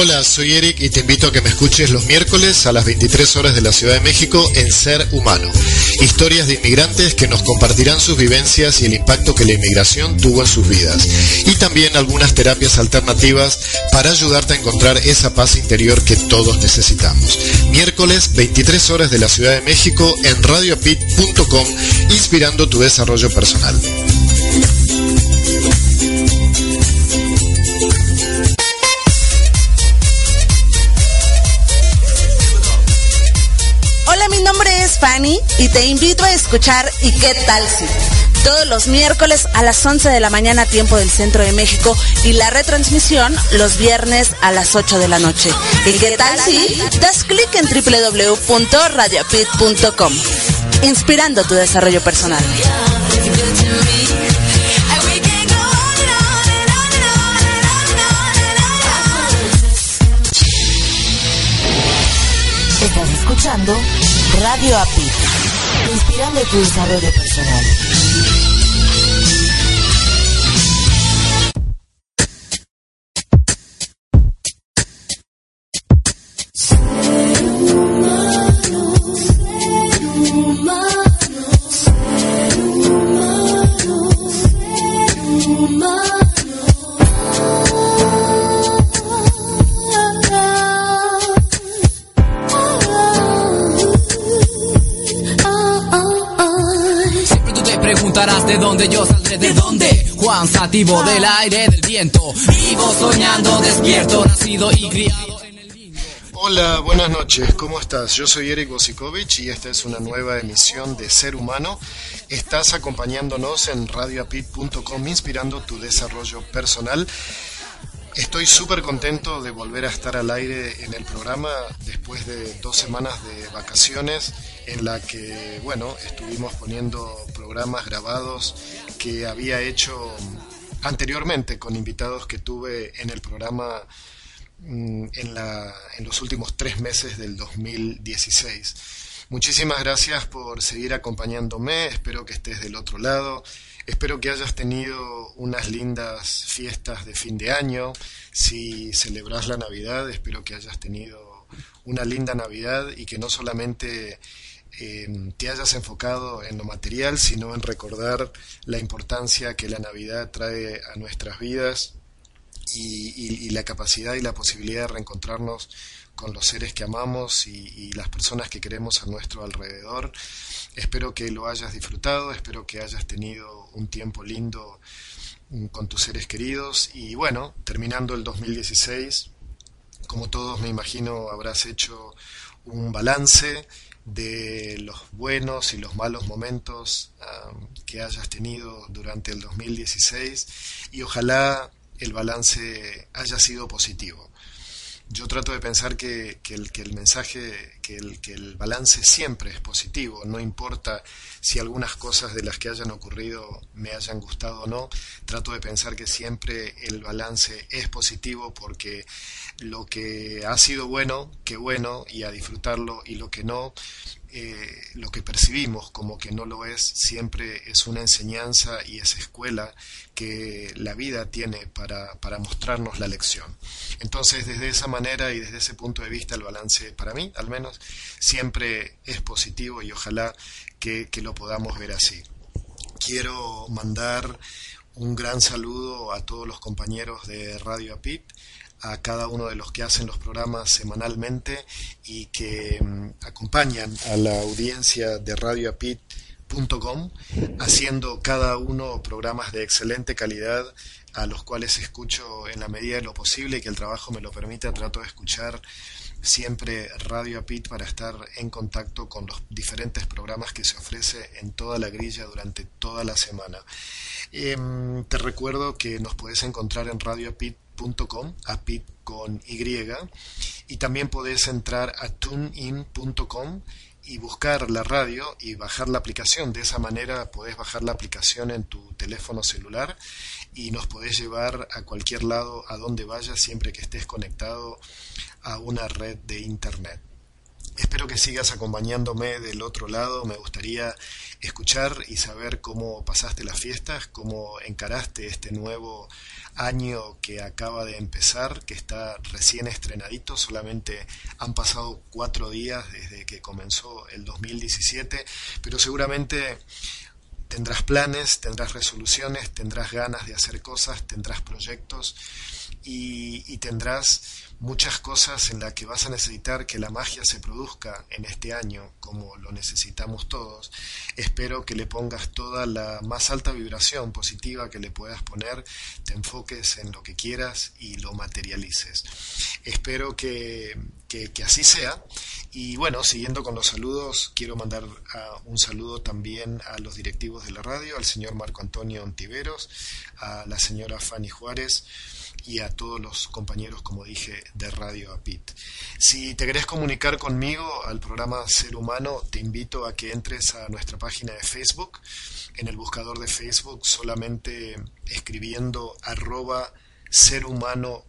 Hola, soy Eric y te invito a que me escuches los miércoles a las 23 horas de la Ciudad de México en Ser Humano. Historias de inmigrantes que nos compartirán sus vivencias y el impacto que la inmigración tuvo en sus vidas. Y también algunas terapias alternativas para ayudarte a encontrar esa paz interior que todos necesitamos. Miércoles 23 horas de la Ciudad de México en radiopit.com, inspirando tu desarrollo personal. Fanny y te invito a escuchar ¿Y qué tal si? Todos los miércoles a las 11 de la mañana tiempo del Centro de México y la retransmisión los viernes a las 8 de la noche. ¿Y qué tal si? Das clic en www.radiopit.com inspirando tu desarrollo personal. Radio API, inspirando tu desarrollo personal. De dónde yo saldré, de dónde. Juan Sativo del aire, del viento. Vivo soñando, despierto, nacido y criado. en el Hola, buenas noches, ¿cómo estás? Yo soy Eric Bosikovich y esta es una nueva emisión de Ser Humano. Estás acompañándonos en radioapit.com inspirando tu desarrollo personal. Estoy súper contento de volver a estar al aire en el programa después de dos semanas de vacaciones en la que, bueno, estuvimos poniendo programas grabados que había hecho anteriormente con invitados que tuve en el programa mm, en, la, en los últimos tres meses del 2016. Muchísimas gracias por seguir acompañándome, espero que estés del otro lado, espero que hayas tenido unas lindas fiestas de fin de año, si celebras la Navidad, espero que hayas tenido una linda Navidad y que no solamente te hayas enfocado en lo material, sino en recordar la importancia que la Navidad trae a nuestras vidas y, la capacidad y la posibilidad de reencontrarnos con los seres que amamos y, las personas que queremos a nuestro alrededor. Espero que lo hayas disfrutado, espero que hayas tenido un tiempo lindo mm, con tus seres queridos y bueno, terminando el 2016, como todos me imagino habrás hecho un balance de los buenos y los malos momentos que hayas tenido durante el 2016 y ojalá el balance haya sido positivo. Yo trato de pensar que, que el, mensaje, que el, balance siempre es positivo, no importa si algunas cosas de las que hayan ocurrido me hayan gustado o no, trato de pensar que siempre el balance es positivo porque lo que ha sido bueno, qué bueno, y a disfrutarlo, y lo que no, eh, lo que percibimos como que no lo es, siempre es una enseñanza y es escuela que la vida tiene para, para mostrarnos la lección. Entonces, desde esa manera y desde ese punto de vista, el balance para mí, al menos, siempre es positivo y ojalá que, lo podamos ver así. Quiero mandar un gran saludo a todos los compañeros de Radio APIT, a cada uno de los que hacen los programas semanalmente y que mm, acompañan a la audiencia de radioapit.com haciendo cada uno programas de excelente calidad a los cuales escucho en la medida de lo posible y que el trabajo me lo permite, trato de escuchar siempre Radio Apit para estar en contacto con los diferentes programas que se ofrece en toda la grilla durante toda la semana. Em, te recuerdo que nos puedes encontrar en radioapit.com, apit con Y, y también puedes entrar a tunein.com y buscar la radio y bajar la aplicación. De esa manera puedes bajar la aplicación en tu teléfono celular y nos podés llevar a cualquier lado, a donde vayas, siempre que estés conectado a una red de Internet. Espero que sigas acompañándome del otro lado. Me gustaría escuchar y saber cómo pasaste las fiestas, cómo encaraste este nuevo año que acaba de empezar, que está recién estrenadito, solamente han pasado cuatro días desde que comenzó el 2017, pero seguramente tendrás planes, tendrás resoluciones, tendrás ganas de hacer cosas, tendrás proyectos y, tendrás muchas cosas en las que vas a necesitar que la magia se produzca en este año, como lo necesitamos todos. Espero que le pongas toda la más alta vibración positiva que le puedas poner, te enfoques en lo que quieras y lo materialices. Espero que, que, así sea. Y bueno, siguiendo con los saludos, quiero mandar un saludo también a los directivos de la radio, al señor Marco Antonio Ontiveros, a la señora Fanny Juárez, y a todos los compañeros, como dije, de Radio APIT. Si te querés comunicar conmigo al programa Ser Humano, te invito a que entres a nuestra página de Facebook. En el buscador de Facebook, solamente escribiendo arroba serhumano.org,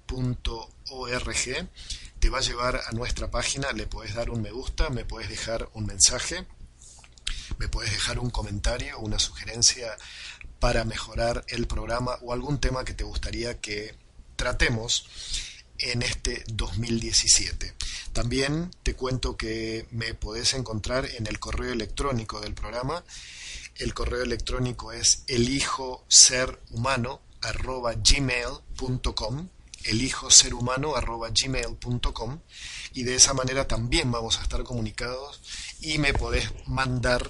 te va a llevar a nuestra página, le puedes dar un me gusta, me puedes dejar un mensaje, me puedes dejar un comentario, una sugerencia para mejorar el programa o algún tema que te gustaría que tratemos en este 2017. También te cuento que me podés encontrar en el correo electrónico del programa. El correo electrónico es elijoserhumano@gmail.com, elijoserhumano@gmail.com y de esa manera también vamos a estar comunicados y me podés mandar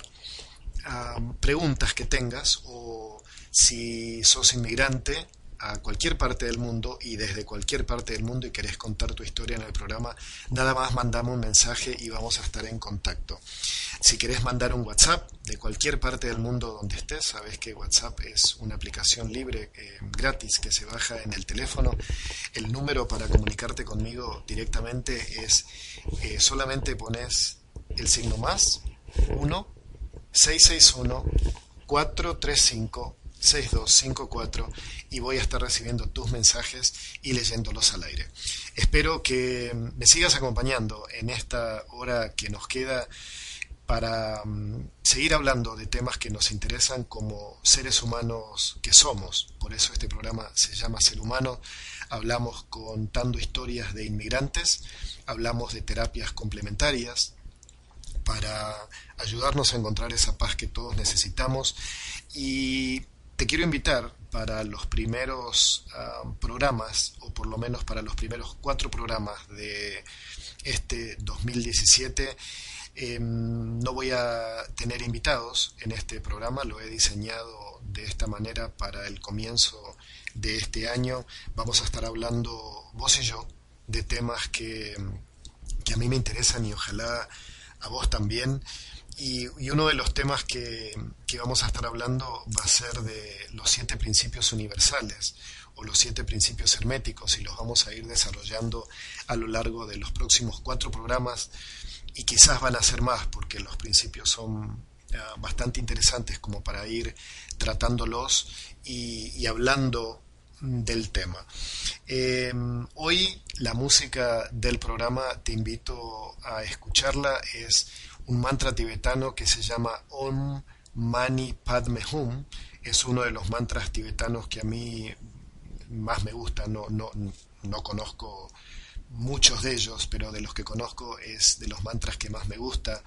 preguntas que tengas o si sos inmigrante a cualquier parte del mundo y desde cualquier parte del mundo y querés contar tu historia en el programa, nada más mandame un mensaje y vamos a estar en contacto. Si querés mandar un WhatsApp de cualquier parte del mundo donde estés, sabes que WhatsApp es una aplicación libre, eh, gratis, que se baja en el teléfono. El número para comunicarte conmigo directamente es eh, solamente pones el signo más 1 661 435 6254 y voy a estar recibiendo tus mensajes y leyéndolos al aire. Espero que me sigas acompañando en esta hora que nos queda para mm, seguir hablando de temas que nos interesan como seres humanos que somos. Por eso este programa se llama Ser Humano. Hablamos contando historias de inmigrantes, hablamos de terapias complementarias para ayudarnos a encontrar esa paz que todos necesitamos y te quiero invitar para los primeros ah, programas, o por lo menos para los primeros cuatro programas de este 2017. Em, no voy a tener invitados en este programa, lo he diseñado de esta manera para el comienzo de este año. Vamos a estar hablando vos y yo de temas que, que a mí me interesan y ojalá a vos también. Y, uno de los temas que, vamos a estar hablando va a ser de los siete principios universales o los siete principios herméticos y los vamos a ir desarrollando a lo largo de los próximos cuatro programas y quizás van a ser más porque los principios son ah, bastante interesantes como para ir tratándolos y, hablando del tema. Em, hoy la música del programa, te invito a escucharla, es un mantra tibetano que se llama Om Mani Padme Hum. Es uno de los mantras tibetanos que a mí más me gusta. No, no, no conozco muchos de ellos, pero de los que conozco es de los mantras que más me gusta.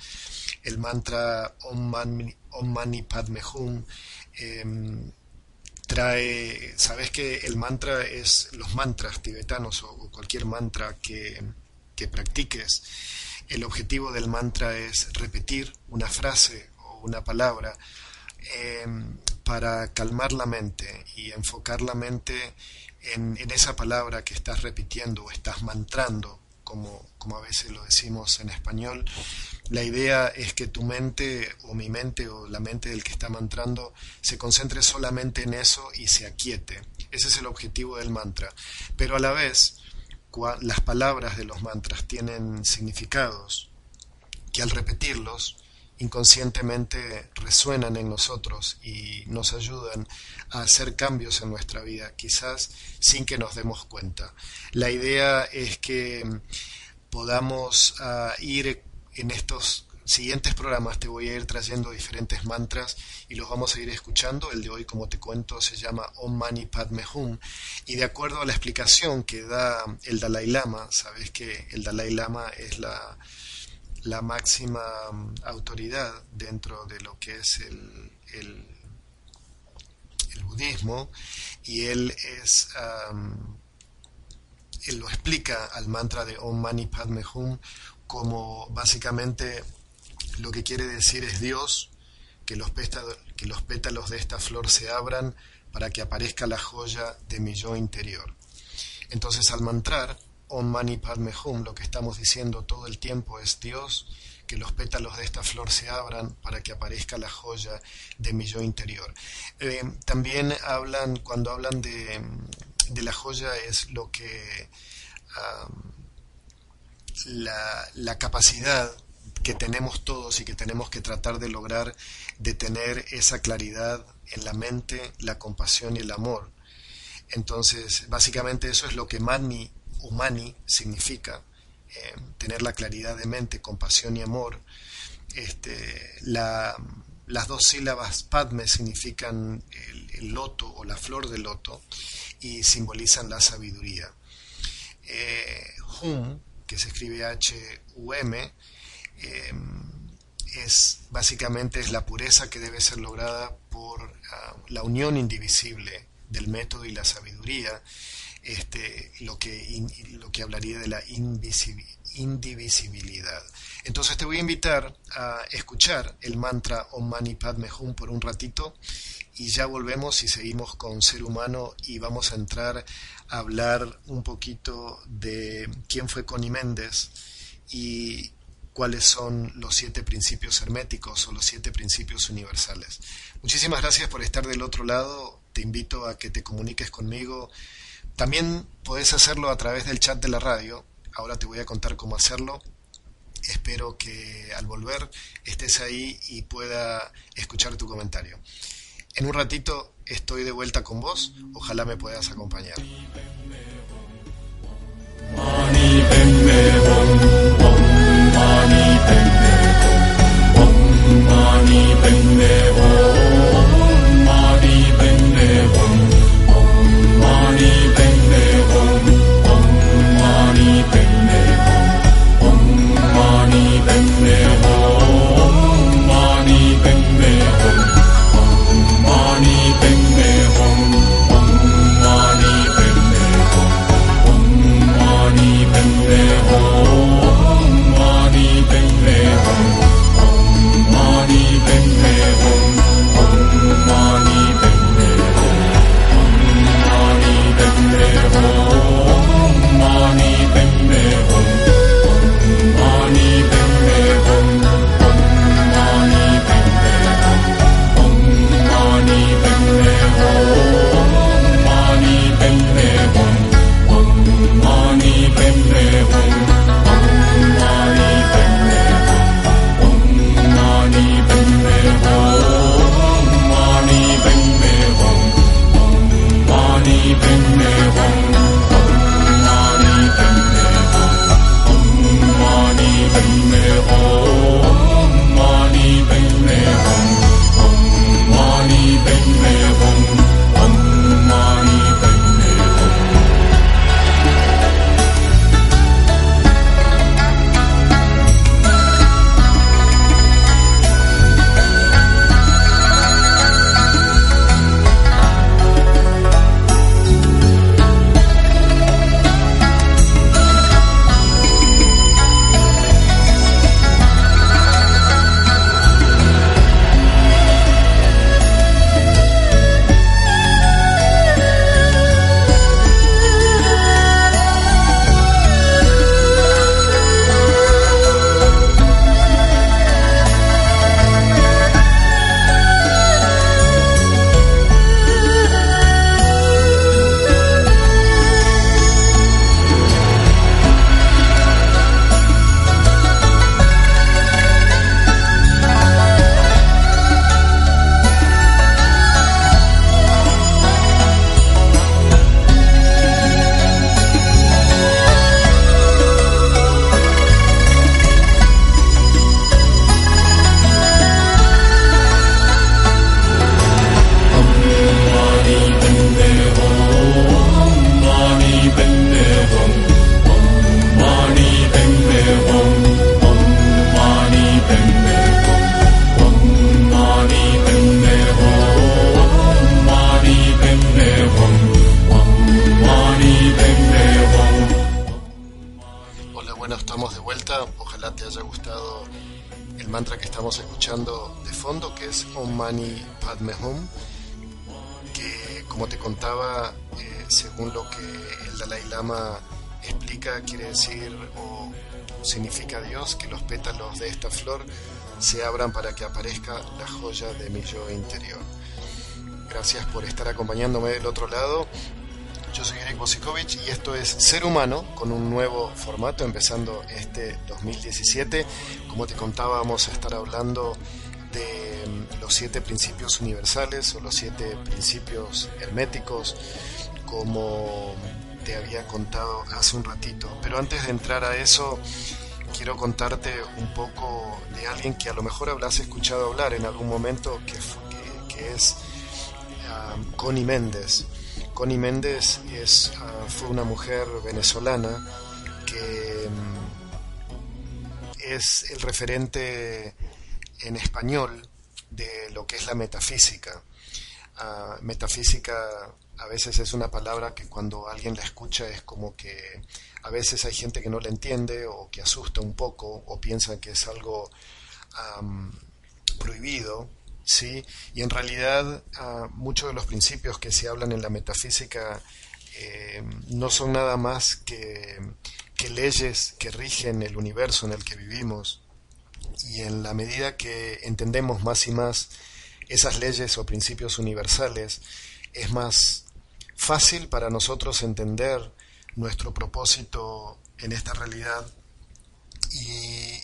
El mantra Om Mani, Om Mani Padme Hum em, trae, sabes que el mantra es los mantras tibetanos o cualquier mantra que, que practiques el objetivo del mantra es repetir una frase o una palabra eh, para calmar la mente y enfocar la mente en, esa palabra que estás repitiendo o estás mantrando, como, como a veces lo decimos en español. La idea es que tu mente o mi mente o la mente del que está mantrando se concentre solamente en eso y se aquiete. Ese es el objetivo del mantra. Pero a la vez, las palabras de los mantras tienen significados que al repetirlos inconscientemente resuenan en nosotros y nos ayudan a hacer cambios en nuestra vida, quizás sin que nos demos cuenta. La idea es que podamos ah, ir en estos siguientes programas te voy a ir trayendo diferentes mantras y los vamos a ir escuchando. El de hoy, como te cuento, se llama Om Mani Padme Hum y de acuerdo a la explicación que da el Dalai Lama, sabes que el Dalai Lama es la, la máxima mm, autoridad dentro de lo que es el, el, budismo y él es... él lo explica al mantra de Om Mani Padme Hum como básicamente lo que quiere decir es Dios, que los, pétalos, que los pétalos de esta flor se abran para que aparezca la joya de mi yo interior. Entonces al mantrar Om Mani Padme Hum, lo que estamos diciendo todo el tiempo es Dios, que los pétalos de esta flor se abran para que aparezca la joya de mi yo interior. Eh, también hablan, cuando hablan de, la joya, es lo que la, la capacidad que tenemos todos y que tenemos que tratar de lograr de tener esa claridad en la mente, la compasión y el amor. Entonces, básicamente eso es lo que mani o mani significa, eh, tener la claridad de mente, compasión y amor. Este, las dos sílabas padme significan el, loto o la flor del loto y simbolizan la sabiduría. Eh, hum, que se escribe H-U-M, Em, es básicamente es la pureza que debe ser lograda por ah, la unión indivisible del método y la sabiduría, este, lo, que lo que hablaría de la indivisibilidad. Entonces te voy a invitar a escuchar el mantra Om Mani Padme Hum por un ratito y ya volvemos y seguimos con ser humano y vamos a entrar a hablar un poquito de quién fue Connie Méndez y cuáles son los siete principios herméticos o los siete principios universales. Muchísimas gracias por estar del otro lado. Te invito a que te comuniques conmigo. También puedes hacerlo a través del chat de la radio. Ahora te voy a contar cómo hacerlo. Espero que al volver estés ahí y pueda escuchar tu comentario. En un ratito estoy de vuelta con vos. Ojalá me puedas acompañar. हामी धन्य हो Que los pétalos de esta flor se abran para que aparezca la joya de mi yo interior. Gracias por estar acompañándome del otro lado. Yo soy Eric Bosikovic y esto es Ser Humano con un nuevo formato empezando este 2017. Como te contaba, vamos a estar hablando de mm, los siete principios universales o los siete principios herméticos, como te había contado hace un ratito. Pero antes de entrar a eso, quiero contarte un poco de alguien que a lo mejor habrás escuchado hablar en algún momento, que, es um, Connie Méndez. Connie Méndez es, uh, fue una mujer venezolana que um, es el referente en español de lo que es la metafísica. Uh, metafísica a veces es una palabra que cuando alguien la escucha es como que a veces hay gente que no la entiende o que asusta un poco o piensa que es algo prohibido, ¿sí? Y en realidad ah, muchos de los principios que se hablan en la metafísica eh, no son nada más que leyes que rigen el universo en el que vivimos y en la medida que entendemos más y más esas leyes o principios universales, es más fácil para nosotros entender nuestro propósito en esta realidad y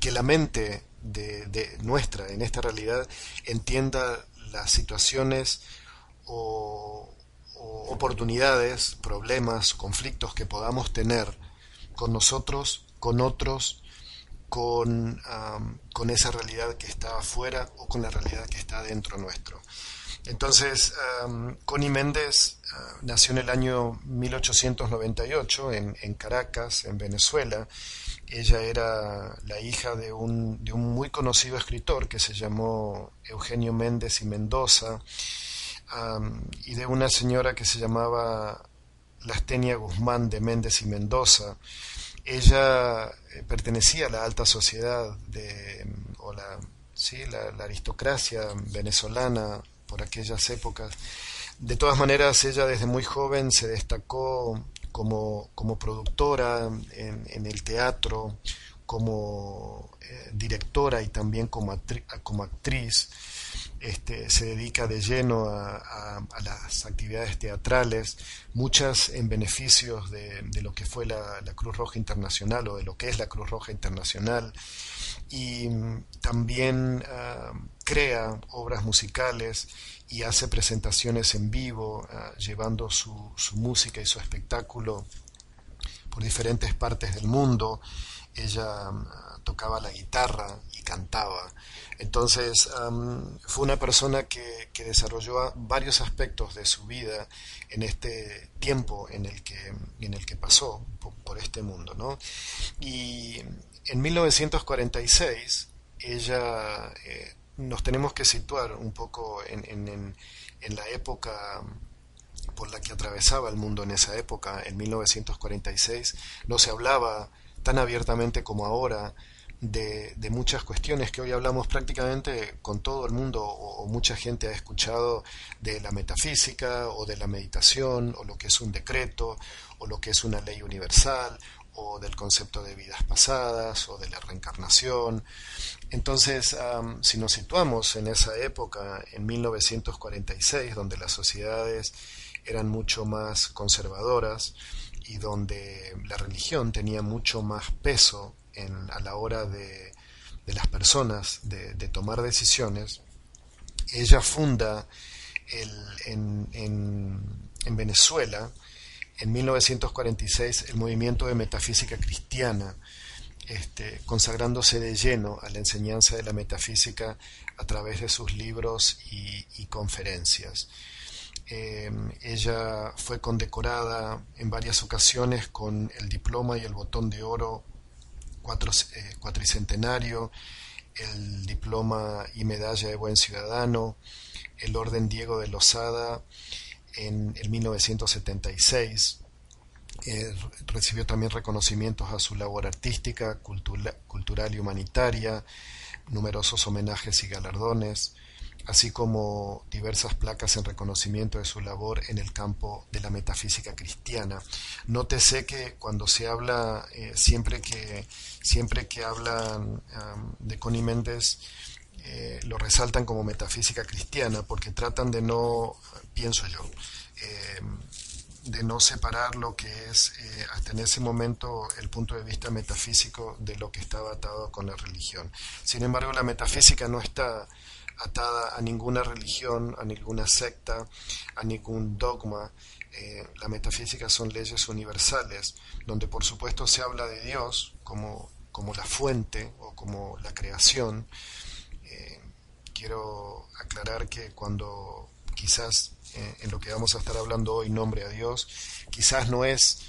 que la mente de, nuestra en esta realidad entienda las situaciones o, oportunidades, problemas, conflictos que podamos tener con nosotros, con otros, con, con esa realidad que está afuera o con la realidad que está dentro nuestro. Entonces, Connie Méndez ah, nació en el año 1898 en, en, Caracas, en Venezuela. Ella era la hija de un, de un muy conocido escritor que se llamó Eugenio Méndez y Mendoza y de una señora que se llamaba Lastenia Guzmán de Méndez y Mendoza. Ella eh, pertenecía a la alta sociedad de, o la, sí, la aristocracia venezolana por aquellas épocas. De todas maneras, ella desde muy joven se destacó como, como productora en, el teatro, como eh, directora y también como, actriz. Este, se dedica de lleno a, las actividades teatrales, muchas en beneficios de, lo que fue la, Cruz Roja Internacional o de lo que es la Cruz Roja Internacional, y también ah, crea obras musicales y hace presentaciones en vivo, ah, llevando su, su, música y su espectáculo por diferentes partes del mundo. Ella ah, tocaba la guitarra y cantaba. Entonces fue una persona que, que, desarrolló varios aspectos de su vida en este tiempo en el que, en el que pasó por, este mundo. ¿no? Y en 1946 ella eh, nos tenemos que situar un poco en, en, en, la época por la que atravesaba el mundo en esa época, en 1946, no se hablaba tan abiertamente como ahora de, de, muchas cuestiones que hoy hablamos prácticamente con todo el mundo o, mucha gente ha escuchado de la metafísica o de la meditación o lo que es un decreto o lo que es una ley universal o del concepto de vidas pasadas o de la reencarnación. Entonces, si nos situamos en esa época, en 1946, donde las sociedades eran mucho más conservadoras y donde la religión tenía mucho más peso en, a la hora de, de las personas de, tomar decisiones, ella funda en Venezuela en 1946 el movimiento de metafísica cristiana, este, consagrándose de lleno a la enseñanza de la metafísica a través de sus libros y, conferencias. Em, ella fue condecorada en varias ocasiones con el diploma y el botón de oro cuatro, eh, cuatricentenario, el diploma y medalla de buen ciudadano, el orden Diego de Lozada, en el 1976. Eh, recibió también reconocimientos a su labor artística, cultural y humanitaria, numerosos homenajes y galardones, así como diversas placas en reconocimiento de su labor en el campo de la metafísica cristiana. Nótese que cuando se habla, eh, siempre, que, siempre que hablan de Connie Méndez, eh, lo resaltan como metafísica cristiana, porque tratan de no, pienso yo, eh, de no separar lo que es hasta en ese momento el punto de vista metafísico de lo que estaba atado con la religión. Sin embargo, la metafísica no está atada a ninguna religión, a ninguna secta, a ningún dogma. Eh, la metafísica son leyes universales, donde por supuesto se habla de Dios como, como la fuente o como la creación. Eh, quiero aclarar que cuando quizás eh, en lo que vamos a estar hablando hoy, nombre a Dios, quizás no es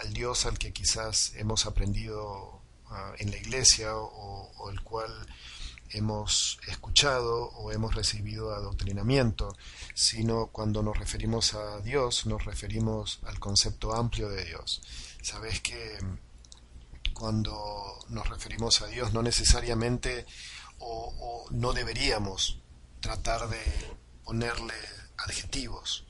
al Dios al que quizás hemos aprendido ah, en la iglesia o el cual hemos escuchado o hemos recibido adoctrinamiento, sino cuando nos referimos a Dios nos referimos al concepto amplio de Dios. Sabes que cuando nos referimos a Dios no necesariamente o, no deberíamos tratar de ponerle adjetivos.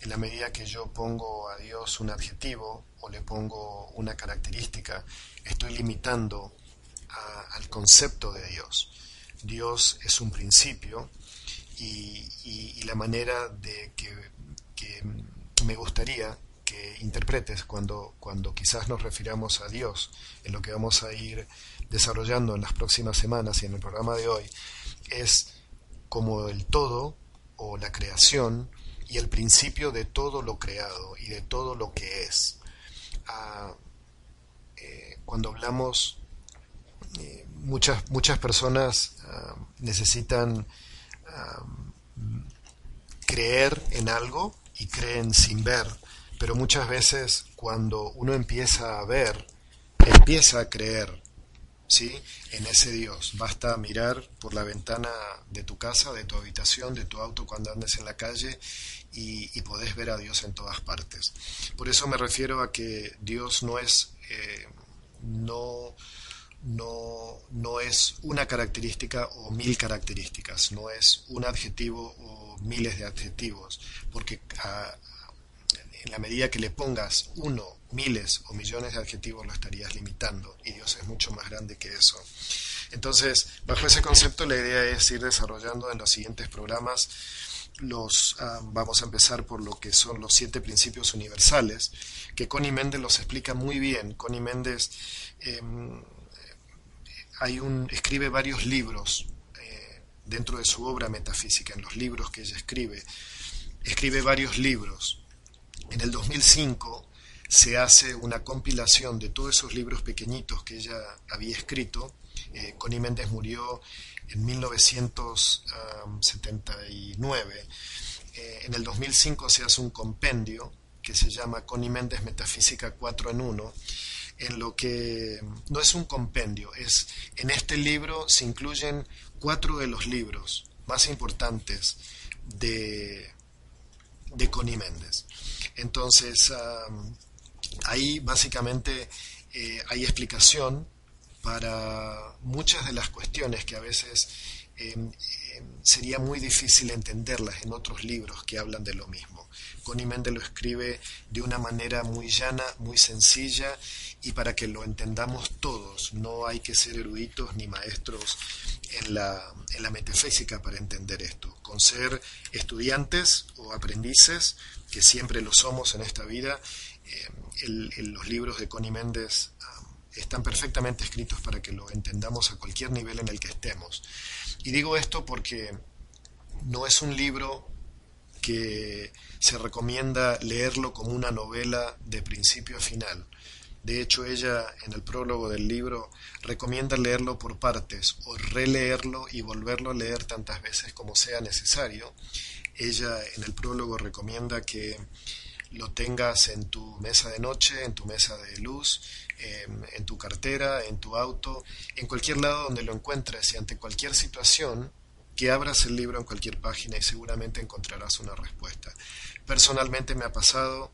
En la medida que yo pongo a Dios un adjetivo o le pongo una característica, estoy limitando al concepto de Dios. Dios es un principio y, la manera de que, me gustaría que interpretes cuando, cuando quizás nos refiramos a Dios en lo que vamos a ir desarrollando en las próximas semanas y en el programa de hoy es como el todo o la creación y el principio de todo lo creado y de todo lo que es. Ah, eh, cuando hablamos eh, muchas, muchas personas ah, necesitan ah, creer en algo y creen sin ver, pero muchas veces cuando uno empieza a ver, empieza a creer ¿sí? en ese Dios. Basta mirar por la ventana de tu casa, de tu habitación, de tu auto cuando andes en la calle y, podés ver a Dios en todas partes. Por eso me refiero a que Dios no es... Eh, no no, no es una característica o mil características, no es un adjetivo o miles de adjetivos, porque en la medida que le pongas uno, miles o millones de adjetivos lo estarías limitando y Dios es mucho más grande que eso. Entonces, bajo ese concepto la idea es ir desarrollando en los siguientes programas los ah, vamos a empezar por lo que son los siete principios universales que Connie Méndez los explica muy bien. Connie Méndez em, hay un, escribe varios libros eh, dentro de su obra metafísica, en los libros que ella escribe. Escribe varios libros. En el 2005 se hace una compilación de todos esos libros pequeñitos que ella había escrito. Eh, Connie Méndez murió en 1979. Eh, en el 2005 se hace un compendio que se llama Connie Méndez Metafísica 4 en 1 en lo que no es un compendio, es en este libro se incluyen cuatro de los libros más importantes de, de Connie Méndez. Entonces, ahí básicamente eh, hay explicación para muchas de las cuestiones que a veces em, em, sería muy difícil entenderlas en otros libros que hablan de lo mismo. Connie Méndez lo escribe de una manera muy llana, muy sencilla y para que lo entendamos todos. No hay que ser eruditos ni maestros en la, en la metafísica para entender esto. Con ser estudiantes o aprendices, que siempre lo somos en esta vida, eh, los libros de Connie Méndez ah, están perfectamente escritos para que lo entendamos a cualquier nivel en el que estemos. Y digo esto porque no es un libro que se recomienda leerlo como una novela de principio a final. De hecho, ella en el prólogo del libro recomienda leerlo por partes o releerlo y volverlo a leer tantas veces como sea necesario. Ella en el prólogo recomienda que lo tengas en tu mesa de noche, en tu mesa de luz, en tu cartera, en tu auto, en cualquier lado donde lo encuentres y ante cualquier situación, que abras el libro en cualquier página y seguramente encontrarás una respuesta. Personalmente me ha pasado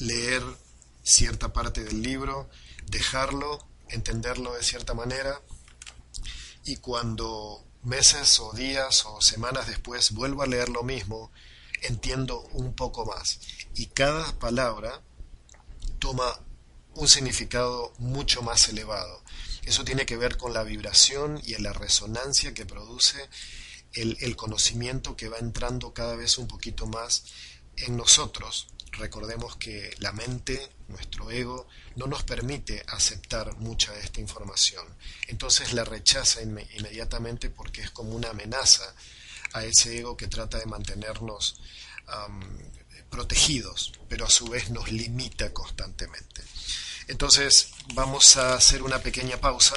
leer cierta parte del libro, dejarlo, entenderlo de cierta manera y cuando meses o días o semanas después vuelvo a leer lo mismo, entiendo un poco más y cada palabra toma un significado mucho más elevado. Eso tiene que ver con la vibración y la resonancia que produce el, el conocimiento que va entrando cada vez un poquito más en nosotros. Recordemos que la mente, nuestro ego, no nos permite aceptar mucha de esta información. Entonces la rechaza inmediatamente porque es como una amenaza a ese ego que trata de mantenernos protegidos, pero a su vez nos limita constantemente. Entonces vamos a hacer una pequeña pausa,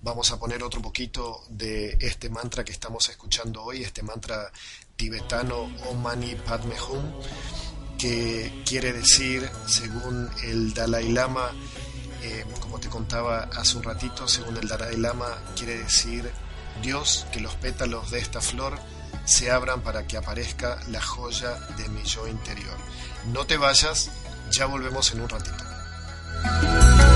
vamos a poner otro poquito de este mantra que estamos escuchando hoy, este mantra tibetano Om Mani Padme Hum, que quiere decir, según el Dalai Lama, eh, como te contaba hace un ratito, según el Dalai Lama, quiere decir Dios, que los pétalos de esta flor se abran para que aparezca la joya de mi yo interior. No te vayas, ya volvemos en un ratito. Empezando.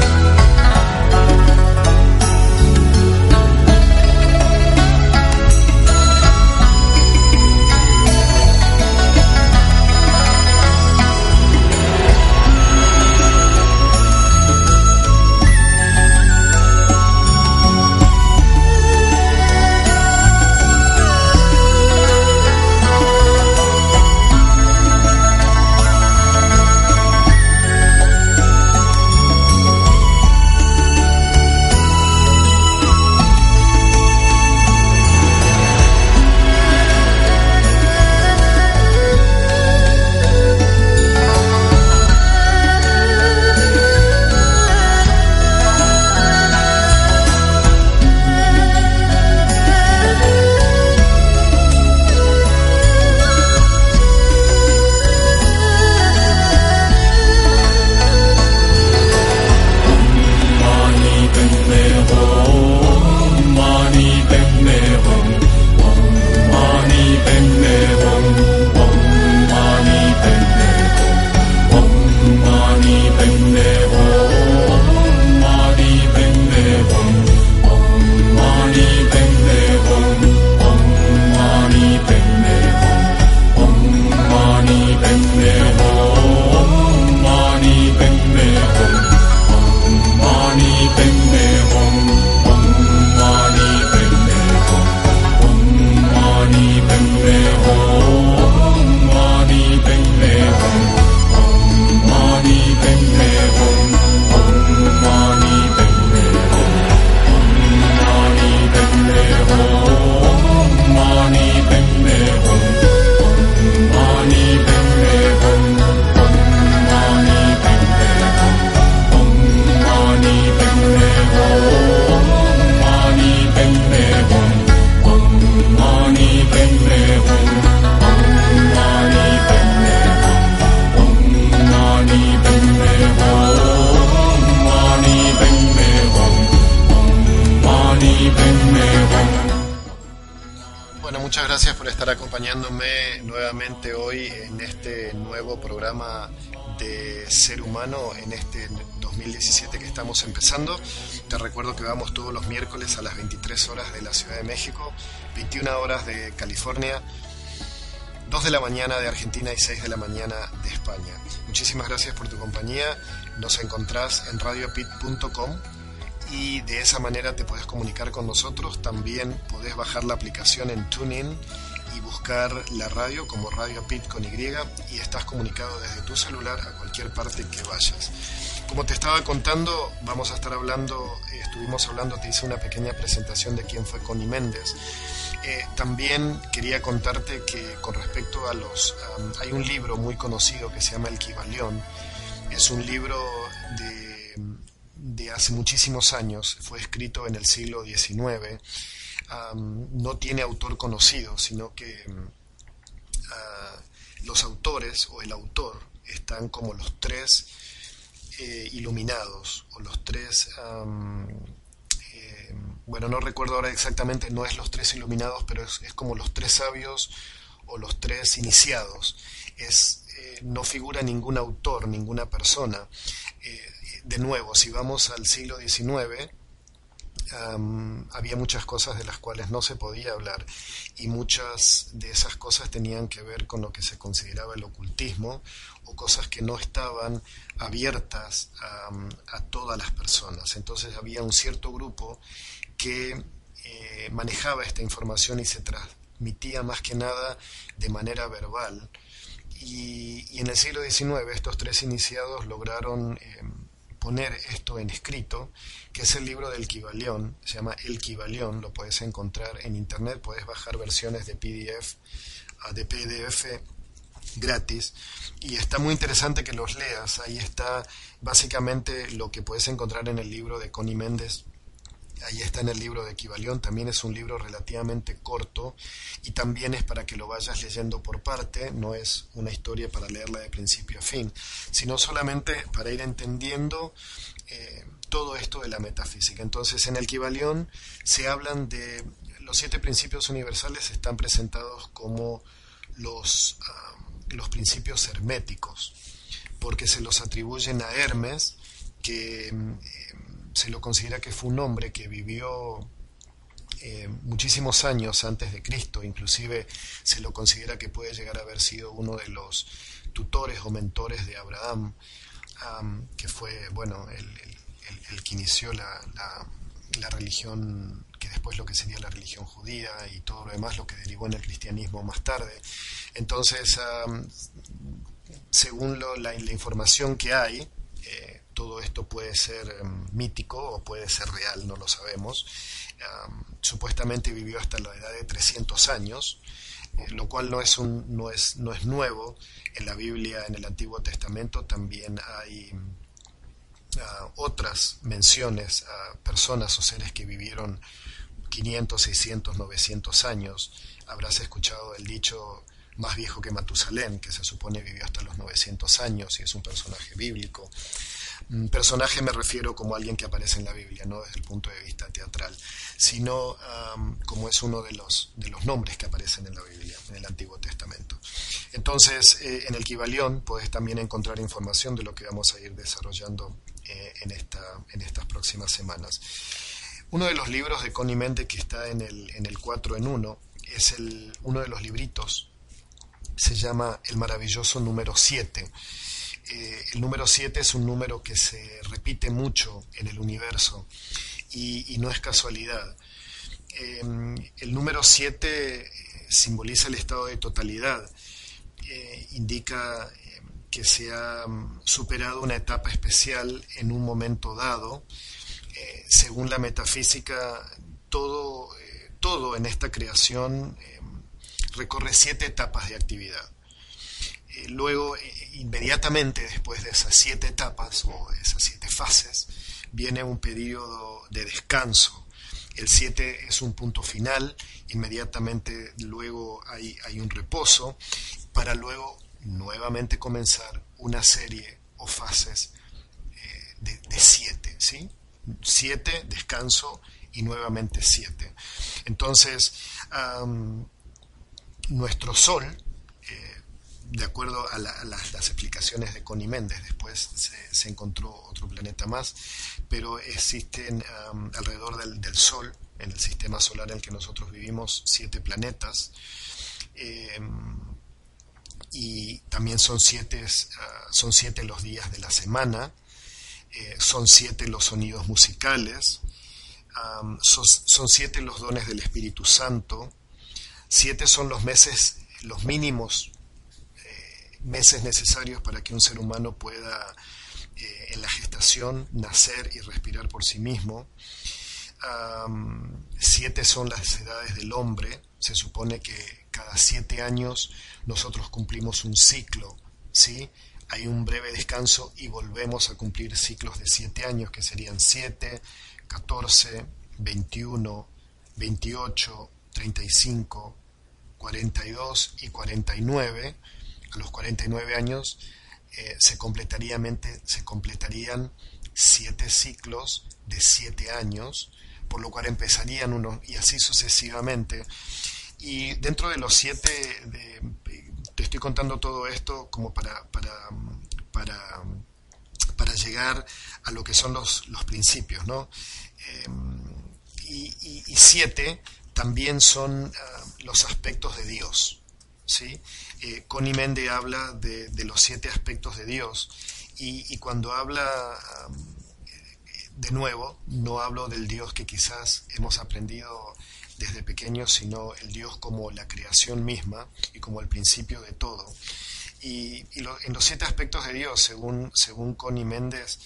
De California, 2 de la mañana de Argentina y 6 de la mañana de España. Muchísimas gracias por tu compañía. Nos encontrás en radiopit.com y de esa manera te puedes comunicar con nosotros. También podés bajar la aplicación en TuneIn y buscar la radio como Radio Pit con Y y estás comunicado desde tu celular a cualquier parte que vayas. Como te estaba contando, vamos a estar hablando, estuvimos hablando, te hice una pequeña presentación de quién fue Connie Méndez. Eh, también quería contarte que con respecto a los... hay un libro muy conocido que se llama El Kibalión. Es un libro de, de hace muchísimos años, fue escrito en el siglo XIX. no tiene autor conocido, sino que ah, los autores o el autor están como los tres eh, iluminados, o los tres, bueno, no recuerdo ahora exactamente, no es los tres iluminados, pero es, como los tres sabios o los tres iniciados. Es eh, no figura ningún autor, ninguna persona. Eh, de nuevo, si vamos al siglo XIX, había muchas cosas de las cuales no se podía hablar y muchas de esas cosas tenían que ver con lo que se consideraba el ocultismo o cosas que no estaban abiertas a, todas las personas. Entonces había un cierto grupo que eh, manejaba esta información y se transmitía más que nada de manera verbal. Y, en el siglo XIX estos tres iniciados lograron em, poner esto en escrito, que es el libro del Kibalión, se llama El Kibalión, lo puedes encontrar en internet, puedes bajar versiones de PDF, ah, de PDF gratis y está muy interesante que los leas. Ahí está básicamente lo que puedes encontrar en el libro de Connie Méndez ahí está en el libro de Equivalión, también es un libro relativamente corto y también es para que lo vayas leyendo por parte, no es una historia para leerla de principio a fin, sino solamente para ir entendiendo eh, todo esto de la metafísica. Entonces en el Equivalión se hablan de los siete principios universales están presentados como los, ah, los principios herméticos, porque se los atribuyen a Hermes, que eh, se lo considera que fue un hombre que vivió eh, muchísimos años antes de Cristo, inclusive se lo considera que puede llegar a haber sido uno de los tutores o mentores de Abraham, que fue, bueno, el, que inició la, religión, que después lo que sería la religión judía y todo lo demás, lo que derivó en el cristianismo más tarde. Entonces, según la, información que hay, eh, todo esto puede ser em, mítico o puede ser real, no lo sabemos. supuestamente vivió hasta la edad de 300 años, eh, lo cual no es, un, no, es, no es nuevo. En la Biblia, en el Antiguo Testamento, también hay ah, otras menciones a personas o seres que vivieron 500, 600, 900 años. Habrás escuchado el dicho más viejo que Matusalén, que se supone vivió hasta los 900 años y es un personaje bíblico. Personaje me refiero como alguien que aparece en la Biblia, no desde el punto de vista teatral, sino como es uno de los, de los nombres que aparecen en la Biblia, en el Antiguo Testamento. Entonces, eh, en el Kibalión puedes también encontrar información de lo que vamos a ir desarrollando eh, en, esta, en estas próximas semanas. Uno de los libros de Connie Mente que está en el, en el 4 en 1 es el, uno de los libritos, se llama El maravilloso número 7 eh, el número 7 es un número que se repite mucho en el universo y, no es casualidad. Em, el número 7 eh, simboliza el estado de totalidad, eh, indica em, que se ha mm, superado una etapa especial en un momento dado. según la metafísica, todo, todo en esta creación em, recorre siete etapas de actividad. Luego, inmediatamente después de esas siete etapas o esas siete fases, viene un periodo de descanso. El 7 es un punto final, inmediatamente luego hay, hay un reposo, para luego nuevamente comenzar una serie o fases eh, de, de, siete, ¿sí? Siete, descanso y nuevamente siete. Entonces, nuestro Sol de acuerdo a, las explicaciones de Connie Méndez, después se, encontró otro planeta más, pero existen alrededor del, Sol, en el sistema solar en el que nosotros vivimos, siete planetas, em, y también son siete, ah, son siete los días de la semana, eh, son siete los sonidos musicales, son siete los dones del Espíritu Santo, siete son los meses, los mínimos meses necesarios para que un ser humano pueda eh, en la gestación nacer y respirar por sí mismo. siete son las edades del hombre. Se supone que cada siete años nosotros cumplimos un ciclo, ¿sí? Hay un breve descanso y volvemos a cumplir ciclos de siete años, que serían 7, 14, 21, 28, 35, 42 y 49 a los 49 años eh, se, completarían, se completarían siete ciclos de siete años, por lo cual empezarían uno y así sucesivamente. Y dentro de los siete te estoy contando todo esto como para, llegar a lo que son los, principios, ¿no? y, siete también son ah, los aspectos de Dios. ¿Sí? Eh, Connie Mende habla de, los siete aspectos de Dios y, cuando habla, de nuevo, no hablo del Dios que quizás hemos aprendido desde pequeños, sino el Dios como la creación misma y como el principio de todo. Y, en los siete aspectos de Dios, según, según Connie Méndez,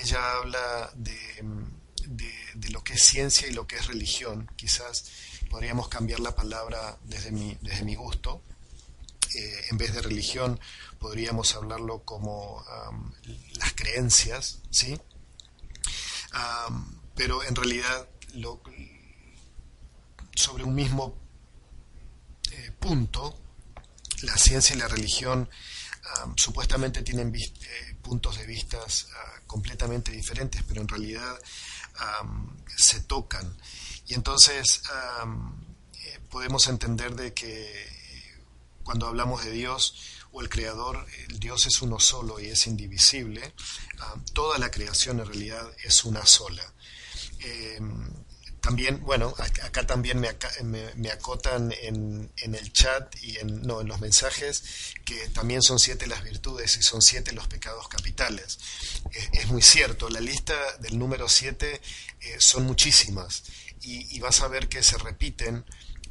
ella habla de de, lo que es ciencia y lo que es religión. Quizás podríamos cambiar la palabra desde mi, desde mi gusto. Eh, en vez de religión podríamos hablarlo como las creencias, ¿sí? pero en realidad lo, sobre un mismo eh, punto, la ciencia y la religión supuestamente tienen eh, puntos de vista ah, completamente diferentes, pero en realidad se tocan. Y entonces eh, podemos entender de que cuando hablamos de Dios o el Creador, el Dios es uno solo y es indivisible, toda la creación en realidad es una sola. Em, también, bueno, acá también me, me, acotan en, en, el chat y en, no, en los mensajes que también son siete las virtudes y son siete los pecados capitales. Es, muy cierto, la lista del número siete eh, son muchísimas y, vas a ver que se repiten.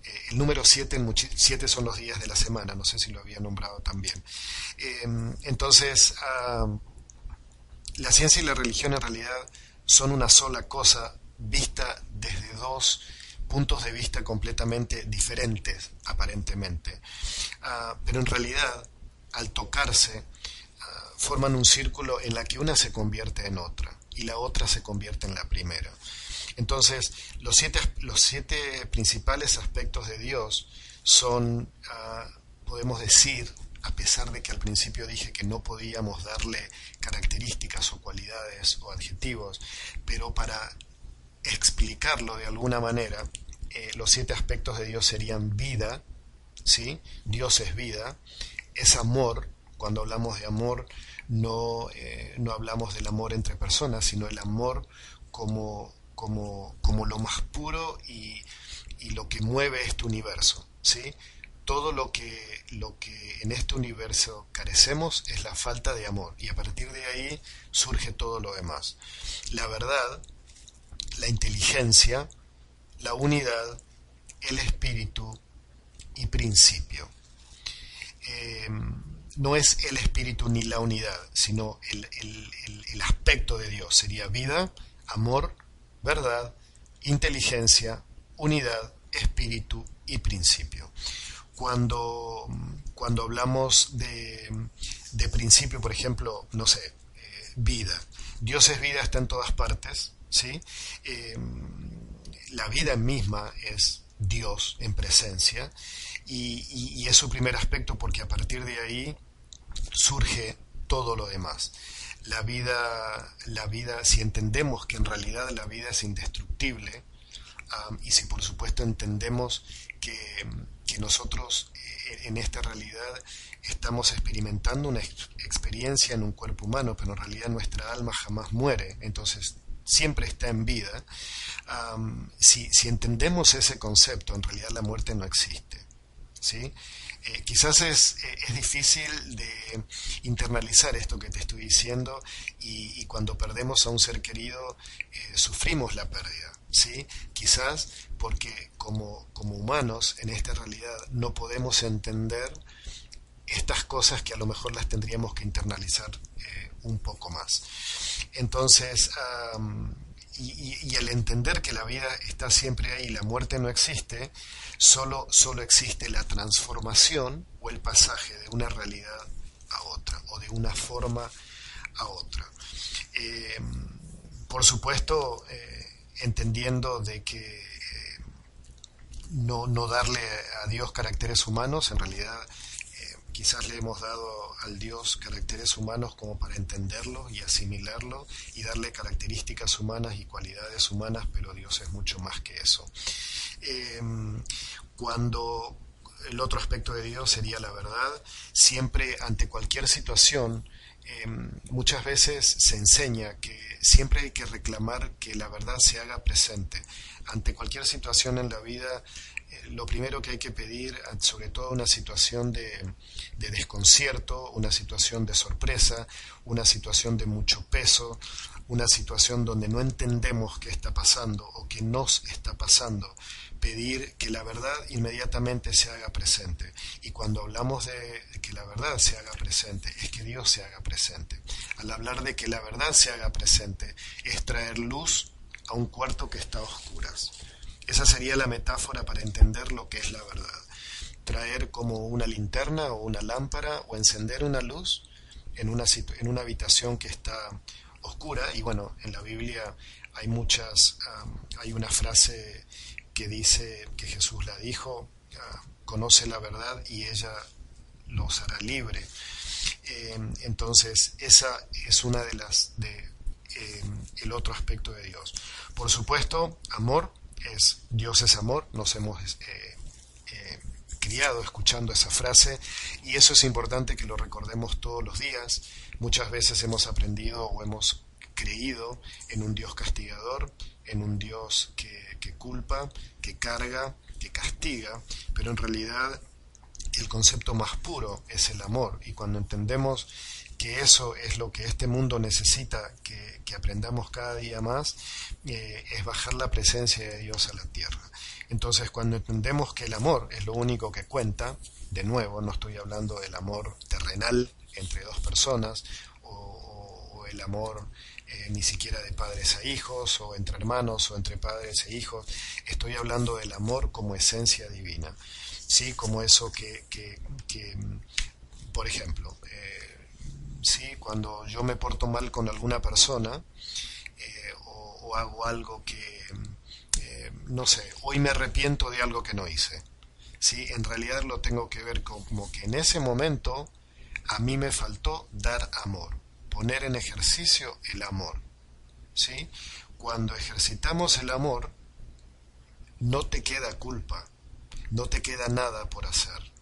Eh, el número siete, siete son los días de la semana, no sé si lo había nombrado también. Em, entonces, la ciencia y la religión en realidad son una sola cosa vista desde dos puntos de vista completamente diferentes, aparentemente. Ah, pero en realidad, al tocarse, ah, forman un círculo en la que una se convierte en otra y la otra se convierte en la primera. Entonces, los siete, los siete principales aspectos de Dios son, ah, podemos decir, a pesar de que al principio dije que no podíamos darle características o cualidades o adjetivos, pero para explicarlo de alguna manera, eh, los siete aspectos de Dios serían vida, ¿sí? Dios es vida, es amor, cuando hablamos de amor no, eh, no hablamos del amor entre personas, sino el amor como, como, como lo más puro y, y, lo que mueve este universo, ¿sí? Todo lo que, lo que en este universo carecemos es la falta de amor y a partir de ahí surge todo lo demás. La verdad la inteligencia, la unidad, el espíritu y principio. Eh, no es el espíritu ni la unidad, sino el, aspecto de Dios. Sería vida, amor, verdad, inteligencia, unidad, espíritu y principio. Cuando, cuando hablamos de, de, principio, por ejemplo, no sé, eh, vida. Dios es vida, está en todas partes, ¿sí? Em, la vida misma es Dios en presencia y, es su primer aspecto porque a partir de ahí surge todo lo demás. La vida, la vida, si entendemos que en realidad la vida es indestructible, y si por supuesto entendemos que, que nosotros eh, en esta realidad estamos experimentando una experiencia en un cuerpo humano, pero en realidad nuestra alma jamás muere, entonces siempre está en vida, si, entendemos ese concepto, en realidad la muerte no existe. ¿sí? Eh, quizás es, eh, es, difícil de internalizar esto que te estoy diciendo y, cuando perdemos a un ser querido eh, sufrimos la pérdida. ¿sí? Quizás porque como, como humanos en esta realidad no podemos entender estas cosas que a lo mejor las tendríamos que internalizar un poco más. Entonces, y, al entender que la vida está siempre ahí, la muerte no existe, solo, solo existe la transformación o el pasaje de una realidad a otra, o de una forma a otra. Eh, por supuesto, eh, entendiendo de que eh, no, no darle a Dios caracteres humanos, en realidad quizás le hemos dado al Dios caracteres humanos como para entenderlo y asimilarlo y darle características humanas y cualidades humanas, pero Dios es mucho más que eso. Em, cuando el otro aspecto de Dios sería la verdad. Siempre ante cualquier situación, em, muchas veces se enseña que siempre hay que reclamar que la verdad se haga presente. Ante cualquier situación en la vida, lo primero que hay que pedir, sobre todo una situación de, de desconcierto, una situación de sorpresa, una situación de mucho peso, una situación donde no entendemos qué está pasando o qué nos está pasando, pedir que la verdad inmediatamente se haga presente. Y cuando hablamos de que la verdad se haga presente, es que Dios se haga presente. Al hablar de que la verdad se haga presente, es traer luz a un cuarto que está a oscuras. Esa sería la metáfora para entender lo que es la verdad. Traer como una linterna o una lámpara o encender una luz en una, en una habitación que está oscura. Y bueno, en la Biblia hay muchas, hay una frase que dice que Jesús la dijo, ah, conoce la verdad y ella los hará libre. Eh, entonces, esa es una de las de eh, el otro aspecto de Dios. Por supuesto, amor es Dios es amor. Nos hemos eh, criado escuchando esa frase y eso es importante que lo recordemos todos los días. Muchas veces hemos aprendido o hemos creído en un Dios castigador, en un Dios que que culpa, que carga, que castiga, pero en realidad el concepto más puro es el amor. Y cuando entendemos que eso es lo que este mundo necesita que, aprendamos cada día más, eh, es bajar la presencia de Dios a la tierra. Entonces, cuando entendemos que el amor es lo único que cuenta, de nuevo, no estoy hablando del amor terrenal entre dos personas o el amor eh, ni siquiera de padres a hijos o entre hermanos o entre padres e hijos. Estoy hablando del amor como esencia divina, ¿sí? Como eso que, que, por ejemplo, ¿sí? Cuando yo me porto mal con alguna persona eh, o, hago algo que, no sé, hoy me arrepiento de algo que no hice. ¿sí? En realidad lo tengo que ver como que en ese momento a mí me faltó dar amor poner en ejercicio el amor. ¿sí? Cuando ejercitamos el amor, no te queda culpa, no te queda nada por hacer.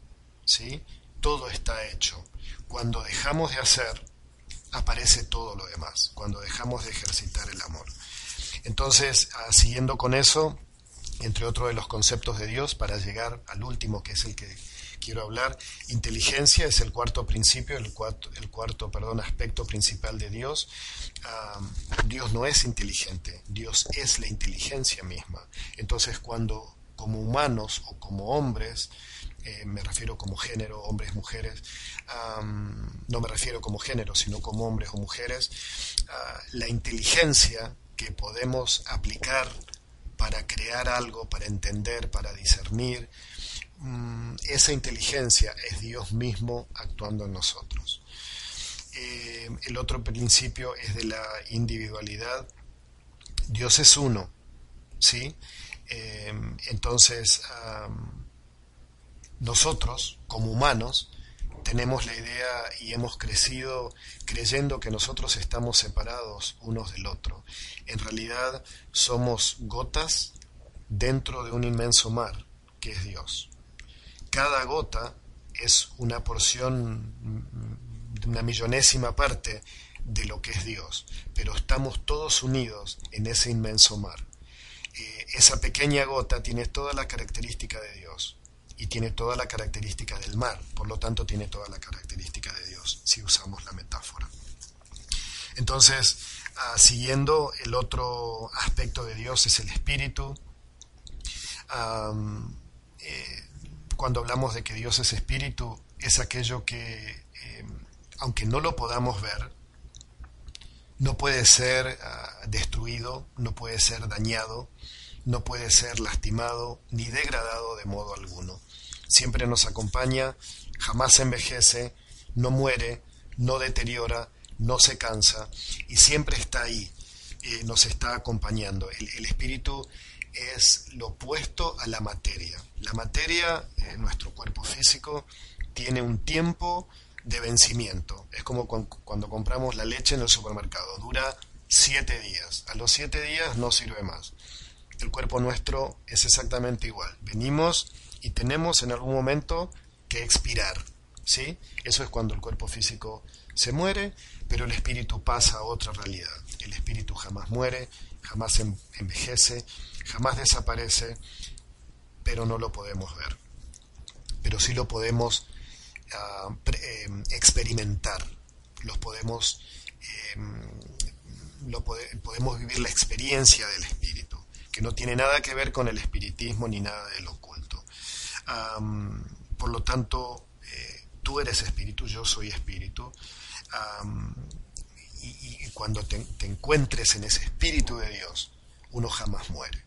¿sí? Todo está hecho. Cuando dejamos de hacer, aparece todo lo demás, cuando dejamos de ejercitar el amor. Entonces, ah, siguiendo con eso, entre otros de los conceptos de Dios, para llegar al último, que es el que quiero hablar. Inteligencia es el cuarto principio, el cuarto, el cuarto perdón, aspecto principal de Dios. Dios no es inteligente, Dios es la inteligencia misma. Entonces cuando como humanos o como hombres, eh, me refiero como género, hombres, mujeres, no me refiero como género, sino como hombres o mujeres, ah, la inteligencia que podemos aplicar para crear algo, para entender, para discernir, Mm, esa inteligencia es Dios mismo actuando en nosotros. Eh, el otro principio es de la individualidad. Dios es uno, ¿sí? Eh, entonces, nosotros, como humanos, tenemos la idea y hemos crecido creyendo que nosotros estamos separados unos del otro. En realidad somos gotas dentro de un inmenso mar, que es Dios cada gota es una porción, una millonésima parte de lo que es Dios, pero estamos todos unidos en ese inmenso mar. Eh, esa pequeña gota tiene toda la característica de Dios y tiene toda la característica del mar, por lo tanto tiene toda la característica de Dios, si usamos la metáfora. Entonces, ah, siguiendo, el otro aspecto de Dios es el espíritu. Eh, cuando hablamos de que Dios es espíritu, es aquello que, eh, aunque no lo podamos ver, no puede ser ah, destruido, no puede ser dañado, no puede ser lastimado ni degradado de modo alguno. Siempre nos acompaña, jamás envejece, no muere, no deteriora, no se cansa y siempre está ahí, nos está acompañando. El, el espíritu es lo opuesto a la materia. La materia, eh, nuestro cuerpo físico, tiene un tiempo de vencimiento. Es como cuando compramos la leche en el supermercado. Dura siete días. A los siete días no sirve más. El cuerpo nuestro es exactamente igual. Venimos y tenemos en algún momento que expirar. ¿sí? Eso es cuando el cuerpo físico se muere, pero el espíritu pasa a otra realidad. El espíritu jamás muere, jamás envejece, jamás desaparece, pero no lo podemos ver. Pero sí lo podemos eh, experimentar, lo podemos, em, lo podemos vivir la experiencia del espíritu, que no tiene nada que ver con el espiritismo ni nada del oculto. por lo tanto, eh, tú eres espíritu, yo soy espíritu. y, cuando te, encuentres en ese espíritu de Dios, uno jamás muere.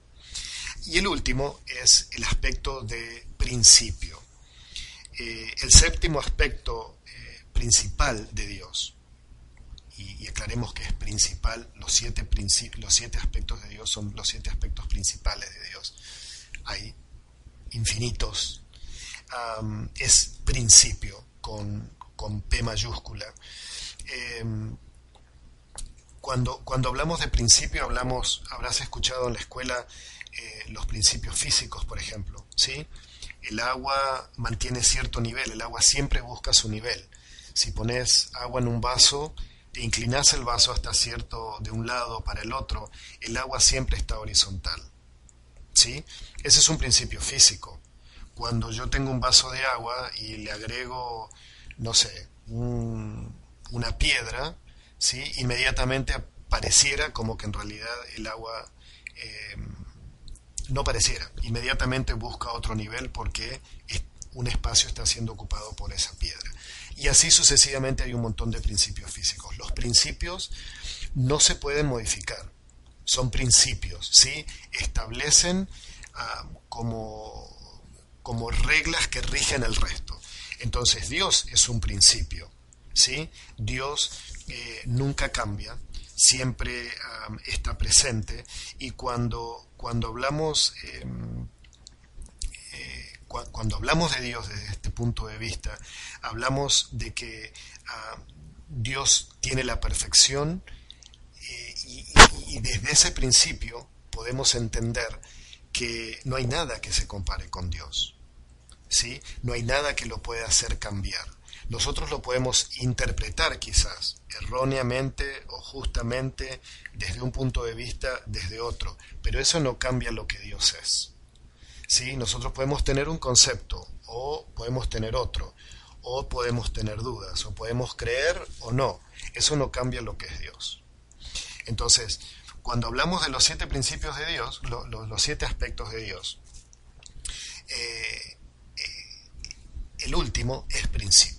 Y el último es el aspecto de principio. Eh, el séptimo aspecto eh, principal de Dios, y, aclaremos que es principal, los siete, los siete aspectos de Dios son los siete aspectos principales de Dios. Hay infinitos. es principio con, con P mayúscula. Em, cuando, cuando hablamos de principio, hablamos, habrás escuchado en la escuela eh, los principios físicos, por ejemplo, ¿sí? El agua mantiene cierto nivel, el agua siempre busca su nivel. Si pones agua en un vaso, te inclinas el vaso hasta cierto de un lado para el otro, el agua siempre está horizontal. ¿Sí? Ese es un principio físico. Cuando yo tengo un vaso de agua y le agrego, no sé, una piedra, ¿sí? inmediatamente pareciera como que en realidad el agua eh, no pareciera, inmediatamente busca otro nivel porque un espacio está siendo ocupado por esa piedra. Y así sucesivamente hay un montón de principios físicos. Los principios no se pueden modificar, son principios, ¿sí? establecen ah, como, como reglas que rigen el resto. Entonces Dios es un principio, ¿sí? Dios eh, nunca cambia, siempre está presente y cuando, cuando hablamos em, eh, cuando hablamos de Dios desde este punto de vista, hablamos de que Dios tiene la perfección eh, y, y, desde ese principio podemos entender que no hay nada que se compare con Dios. ¿sí? No hay nada que lo pueda hacer cambiar. Nosotros lo podemos interpretar quizás erróneamente o justamente desde un punto de vista, desde otro, pero eso no cambia lo que Dios es. ¿Sí? Nosotros podemos tener un concepto o podemos tener otro, o podemos tener dudas, o podemos creer o no. Eso no cambia lo que es Dios. Entonces, cuando hablamos de los siete principios de Dios, los siete aspectos de Dios, eh, eh, el último es principio.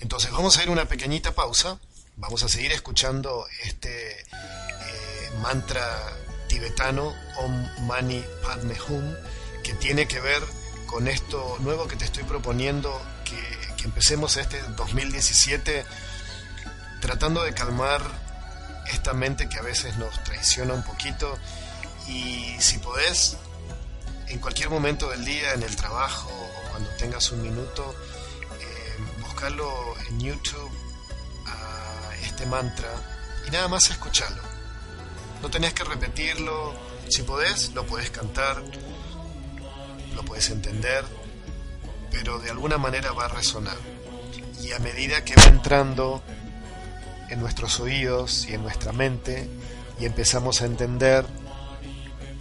Entonces vamos a ir una pequeñita pausa, vamos a seguir escuchando este eh, mantra tibetano Om Mani Padme Hum, que tiene que ver con esto nuevo que te estoy proponiendo, que, que empecemos este 2017 tratando de calmar esta mente que a veces nos traiciona un poquito. Y si podés, en cualquier momento del día, en el trabajo o cuando tengas un minuto, en YouTube a este mantra y nada más escucharlo. No tenés que repetirlo, si podés, lo podés cantar, lo podés entender, pero de alguna manera va a resonar. Y a medida que va entrando en nuestros oídos y en nuestra mente y empezamos a entender,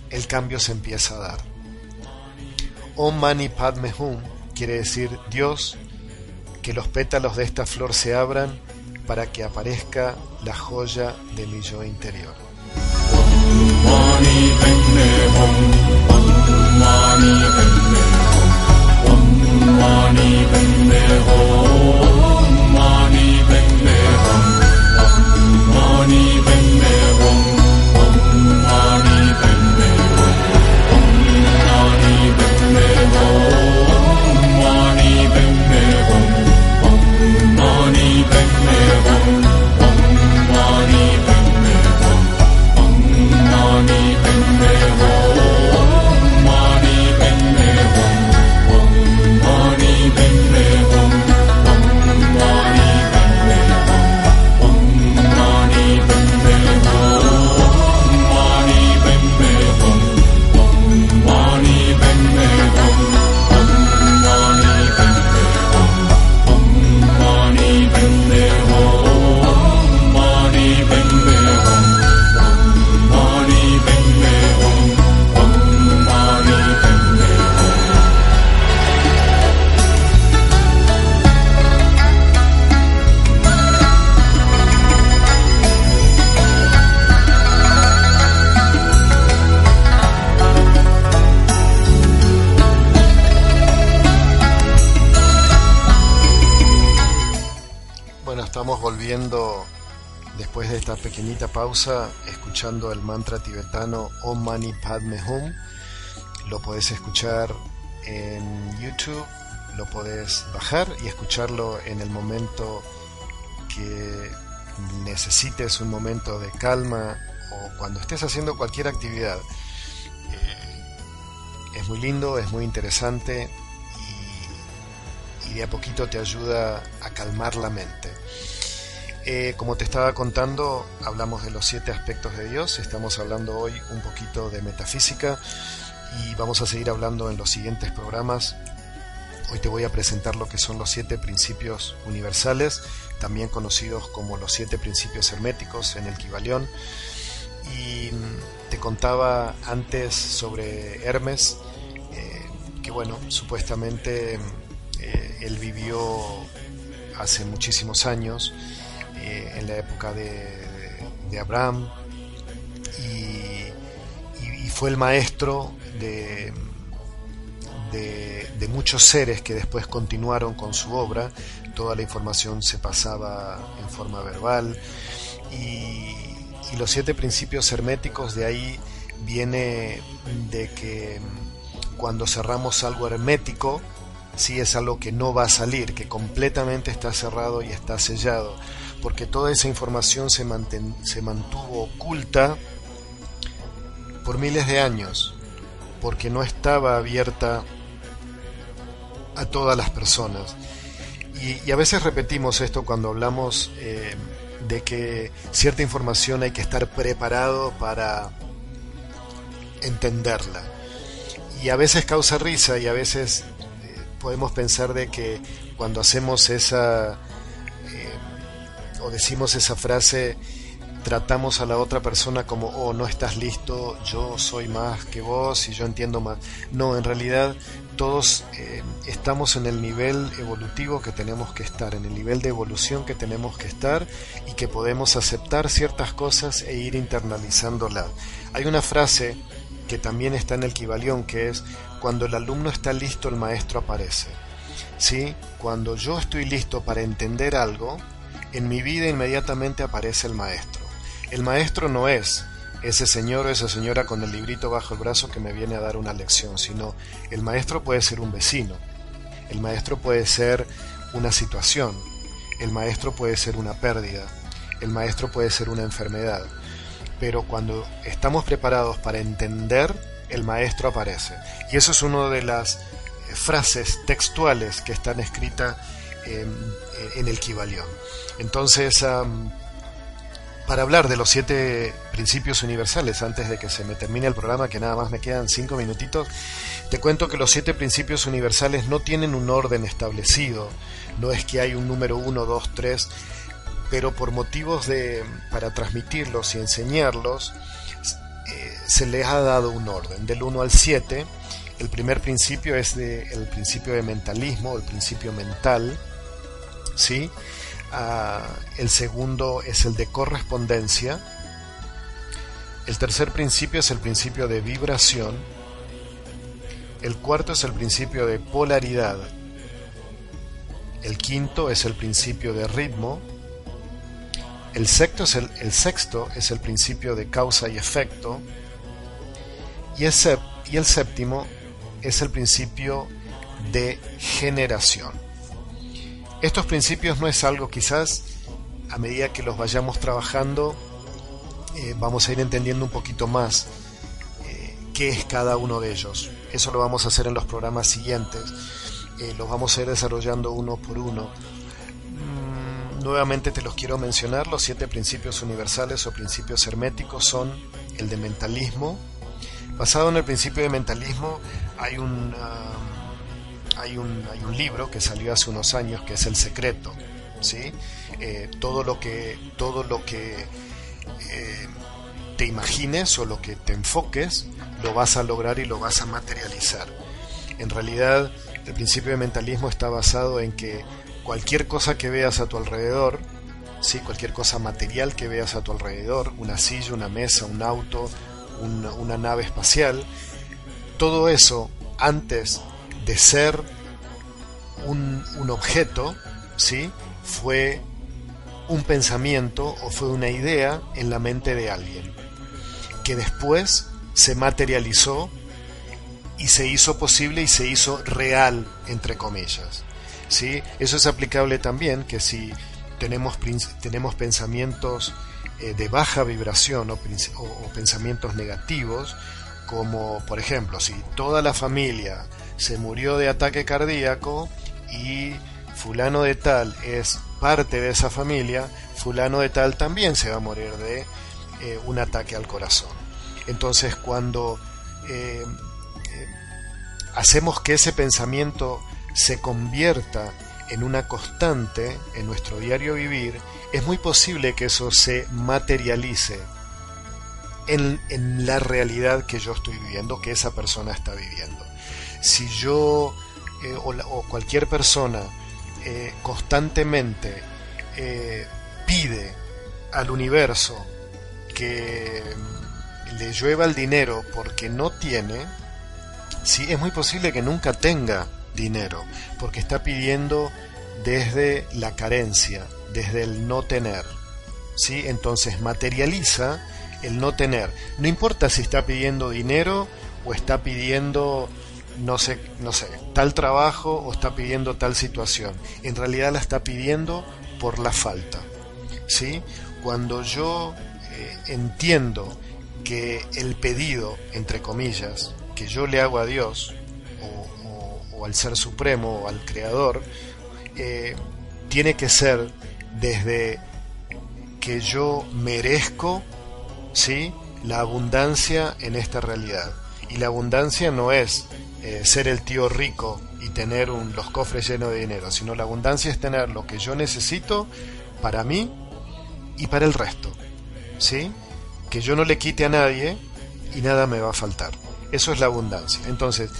el cambio se empieza a dar. Om Mani Padme Hum quiere decir Dios que los pétalos de esta flor se abran para que aparezca la joya de mi yo interior. Pequeñita pausa escuchando el mantra tibetano Om Mani Padme Hum. Lo podés escuchar en YouTube, lo podés bajar y escucharlo en el momento que necesites un momento de calma o cuando estés haciendo cualquier actividad. Eh, es muy lindo, es muy interesante y de a poquito te ayuda a calmar la mente. Eh, como te estaba contando, hablamos de los siete aspectos de Dios, estamos hablando hoy un poquito de metafísica y vamos a seguir hablando en los siguientes programas. Hoy te voy a presentar lo que son los siete principios universales, también conocidos como los siete principios herméticos en el Kibalión. Y te contaba antes sobre Hermes, eh, que bueno, supuestamente eh, él vivió hace muchísimos años eh, en la época de, Abraham. Y, fue el maestro de, de, muchos seres que después continuaron con su obra. Toda la información se pasaba en forma verbal. Y, y los siete principios herméticos de ahí viene de que cuando cerramos algo hermético, sí es algo que no va a salir, que completamente está cerrado y está sellado porque toda esa información se, se mantuvo oculta por miles de años, porque no estaba abierta a todas las personas. Y, a veces repetimos esto cuando hablamos eh, de que cierta información hay que estar preparado para entenderla. Y a veces causa risa y a veces eh, podemos pensar de que cuando hacemos esa o decimos esa frase, tratamos a la otra persona como, oh, no estás listo, yo soy más que vos y yo entiendo más. No, en realidad todos eh, estamos en el nivel evolutivo que tenemos que estar, en el nivel de evolución que tenemos que estar y que podemos aceptar ciertas cosas e ir internalizándola. Hay una frase que también está en el Kibalión que es, cuando el alumno está listo, el maestro aparece. ¿Sí? Cuando yo estoy listo para entender algo, en mi vida inmediatamente aparece el maestro. El maestro no es ese señor o esa señora con el librito bajo el brazo que me viene a dar una lección, sino el maestro puede ser un vecino, el maestro puede ser una situación, el maestro puede ser una pérdida, el maestro puede ser una enfermedad, pero cuando estamos preparados para entender, el maestro aparece. Y eso es una de las frases textuales que están escritas en, el Kibalión. Entonces, para hablar de los siete principios universales, antes de que se me termine el programa, que nada más me quedan cinco minutitos, te cuento que los siete principios universales no tienen un orden establecido, no es que hay un número uno, dos, tres, pero por motivos de, para transmitirlos y enseñarlos, eh, se les ha dado un orden, del 1 al 7. El primer principio es de, el principio de mentalismo, el principio mental, ¿sí? Ah, el segundo es el de correspondencia. El tercer principio es el principio de vibración. El cuarto es el principio de polaridad. El quinto es el principio de ritmo. El sexto es el, el sexto es el principio de causa y efecto. Y el, y el séptimo es el principio de generación. Estos principios no es algo quizás a medida que los vayamos trabajando eh, vamos a ir entendiendo un poquito más eh, qué es cada uno de ellos. Eso lo vamos a hacer en los programas siguientes. Eh, los vamos a ir desarrollando uno por uno. Mm, nuevamente te los quiero mencionar. Los siete principios universales o principios herméticos son el de mentalismo. Basado en el principio de mentalismo hay un... hay un, hay un libro que salió hace unos años que es El Secreto. ¿sí? Eh, todo lo que, todo lo que eh, te imagines o lo que te enfoques, lo vas a lograr y lo vas a materializar. En realidad, el principio de mentalismo está basado en que cualquier cosa que veas a tu alrededor, ¿sí? cualquier cosa material que veas a tu alrededor, una silla, una mesa, un auto, una, una nave espacial, todo eso antes de ser un, objeto, ¿sí? fue un pensamiento o fue una idea en la mente de alguien, que después se materializó y se hizo posible y se hizo real, entre comillas. ¿Sí? Eso es aplicable también que si tenemos, tenemos pensamientos eh, de baja vibración o pensamientos negativos, como por ejemplo si toda la familia se murió de ataque cardíaco y fulano de tal es parte de esa familia, fulano de tal también se va a morir de eh, un ataque al corazón. Entonces cuando eh, eh, hacemos que ese pensamiento se convierta en una constante en nuestro diario vivir, es muy posible que eso se materialice en, en, la realidad que yo estoy viviendo, que esa persona está viviendo. Si yo o, o, cualquier persona eh, constantemente eh, pide al universo que le llueva el dinero porque no tiene, sí, es muy posible que nunca tenga dinero, porque está pidiendo desde la carencia, desde el no tener. ¿sí? Entonces materializa el no tener. No importa si está pidiendo dinero o está pidiendo no sé, no sé, tal trabajo o está pidiendo tal situación. En realidad la está pidiendo por la falta. ¿sí? Cuando yo eh, entiendo que el pedido, entre comillas, que yo le hago a Dios, o, al Ser Supremo, o al Creador, eh, tiene que ser desde que yo merezco ¿sí? la abundancia en esta realidad. Y la abundancia no es eh, ser el tío rico y tener los cofres llenos de dinero, sino la abundancia es tener lo que yo necesito para mí y para el resto. ¿Sí? Que yo no le quite a nadie y nada me va a faltar. Eso es la abundancia. Entonces,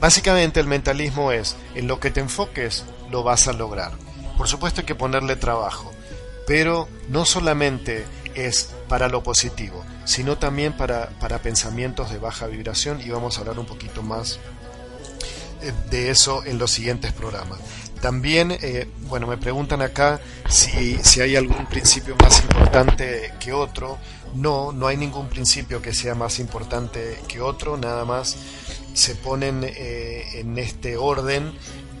básicamente el mentalismo es, en lo que te enfoques, lo vas a lograr. Por supuesto hay que ponerle trabajo, pero no solamente es para lo positivo, sino también para, para pensamientos de baja vibración y vamos a hablar un poquito más eh, de eso en los siguientes programas. También, eh, bueno, me preguntan acá si, si, hay algún principio más importante que otro. No, no hay ningún principio que sea más importante que otro, nada más se ponen eh, en este orden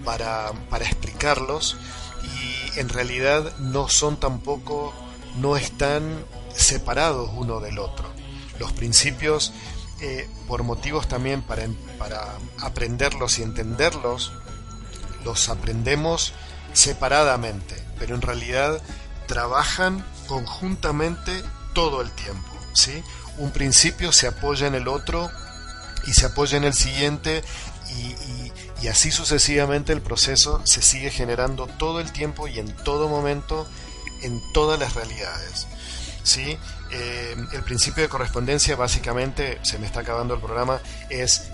para, para explicarlos y en realidad no son tampoco no están separados uno del otro. Los principios, eh, por motivos también para, para aprenderlos y entenderlos, los aprendemos separadamente, pero en realidad trabajan conjuntamente todo el tiempo. ¿sí? Un principio se apoya en el otro y se apoya en el siguiente y, y así sucesivamente el proceso se sigue generando todo el tiempo y en todo momento en todas las realidades. ¿Sí? Eh, el principio de correspondencia básicamente, se me está acabando el programa, es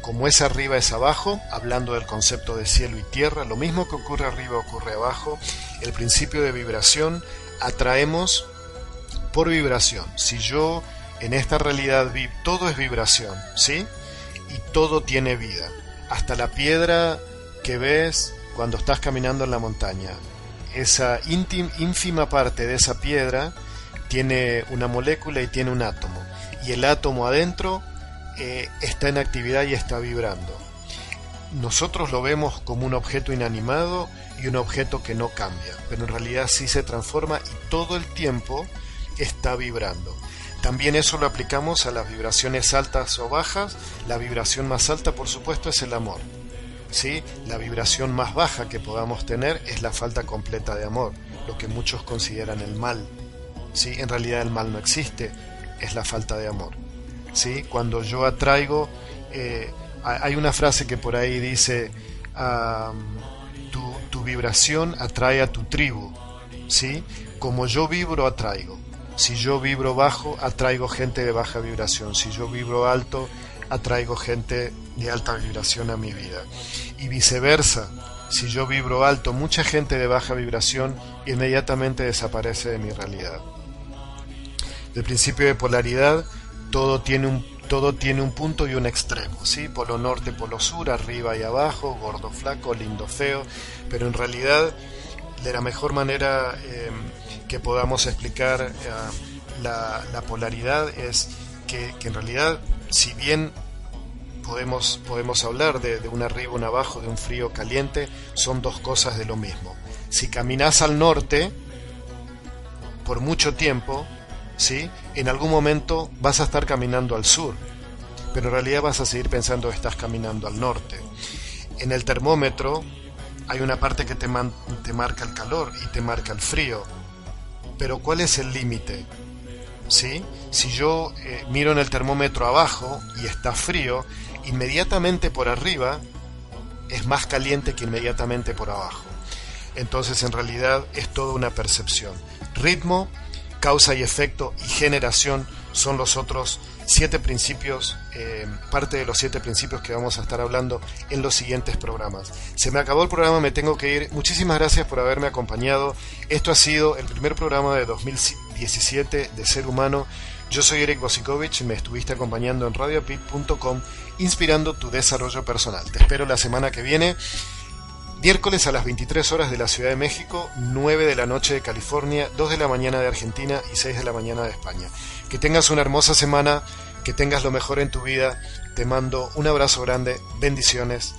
como es arriba es abajo, hablando del concepto de cielo y tierra, lo mismo que ocurre arriba ocurre abajo, el principio de vibración, atraemos por vibración. Si yo en esta realidad vi, todo es vibración, ¿sí? Y todo tiene vida. Hasta la piedra que ves cuando estás caminando en la montaña, esa ínfima parte de esa piedra tiene una molécula y tiene un átomo. Y el átomo adentro eh, está en actividad y está vibrando. Nosotros lo vemos como un objeto inanimado y un objeto que no cambia, pero en realidad sí se transforma y todo el tiempo está vibrando. También eso lo aplicamos a las vibraciones altas o bajas. La vibración más alta, por supuesto, es el amor. ¿sí? La vibración más baja que podamos tener es la falta completa de amor, lo que muchos consideran el mal. ¿Sí? En realidad el mal no existe, es la falta de amor. ¿sí? Cuando yo atraigo, eh, hay una frase que por ahí dice, tu, tu, vibración atrae a tu tribu. ¿sí? Como yo vibro, atraigo. Si yo vibro bajo, atraigo gente de baja vibración. Si yo vibro alto, atraigo gente de alta vibración a mi vida. Y viceversa, si yo vibro alto, mucha gente de baja vibración inmediatamente desaparece de mi realidad. El principio de polaridad, todo tiene un, todo tiene un punto y un extremo, ¿sí? Polo norte, polo sur, arriba y abajo, gordo, flaco, lindo, feo, pero en realidad de la mejor manera eh, que podamos explicar eh, la, polaridad es que, en realidad, si bien podemos, podemos hablar de, de un arriba, un abajo, de un frío caliente, son dos cosas de lo mismo. Si caminas al norte, por mucho tiempo, ¿sí? en algún momento vas a estar caminando al sur, pero en realidad vas a seguir pensando que estás caminando al norte. En el termómetro hay una parte que te, marca el calor y te marca el frío, pero ¿cuál es el límite? ¿Sí? Si yo eh, miro en el termómetro abajo y está frío, inmediatamente por arriba es más caliente que inmediatamente por abajo. Entonces en realidad es toda una percepción. Ritmo, causa y efecto y generación son los otros siete principios, eh, parte de los siete principios que vamos a estar hablando en los siguientes programas. Se me acabó el programa, me tengo que ir. Muchísimas gracias por haberme acompañado. Esto ha sido el primer programa de 2017 de Ser Humano. Yo soy Eric Bosikovich y me estuviste acompañando en radiopit.com inspirando tu desarrollo personal. Te espero la semana que viene. Miércoles a las 23 horas de la Ciudad de México, 9 de la noche de California, 2 de la mañana de Argentina y 6 de la mañana de España. Que tengas una hermosa semana, que tengas lo mejor en tu vida. Te mando un abrazo grande, bendiciones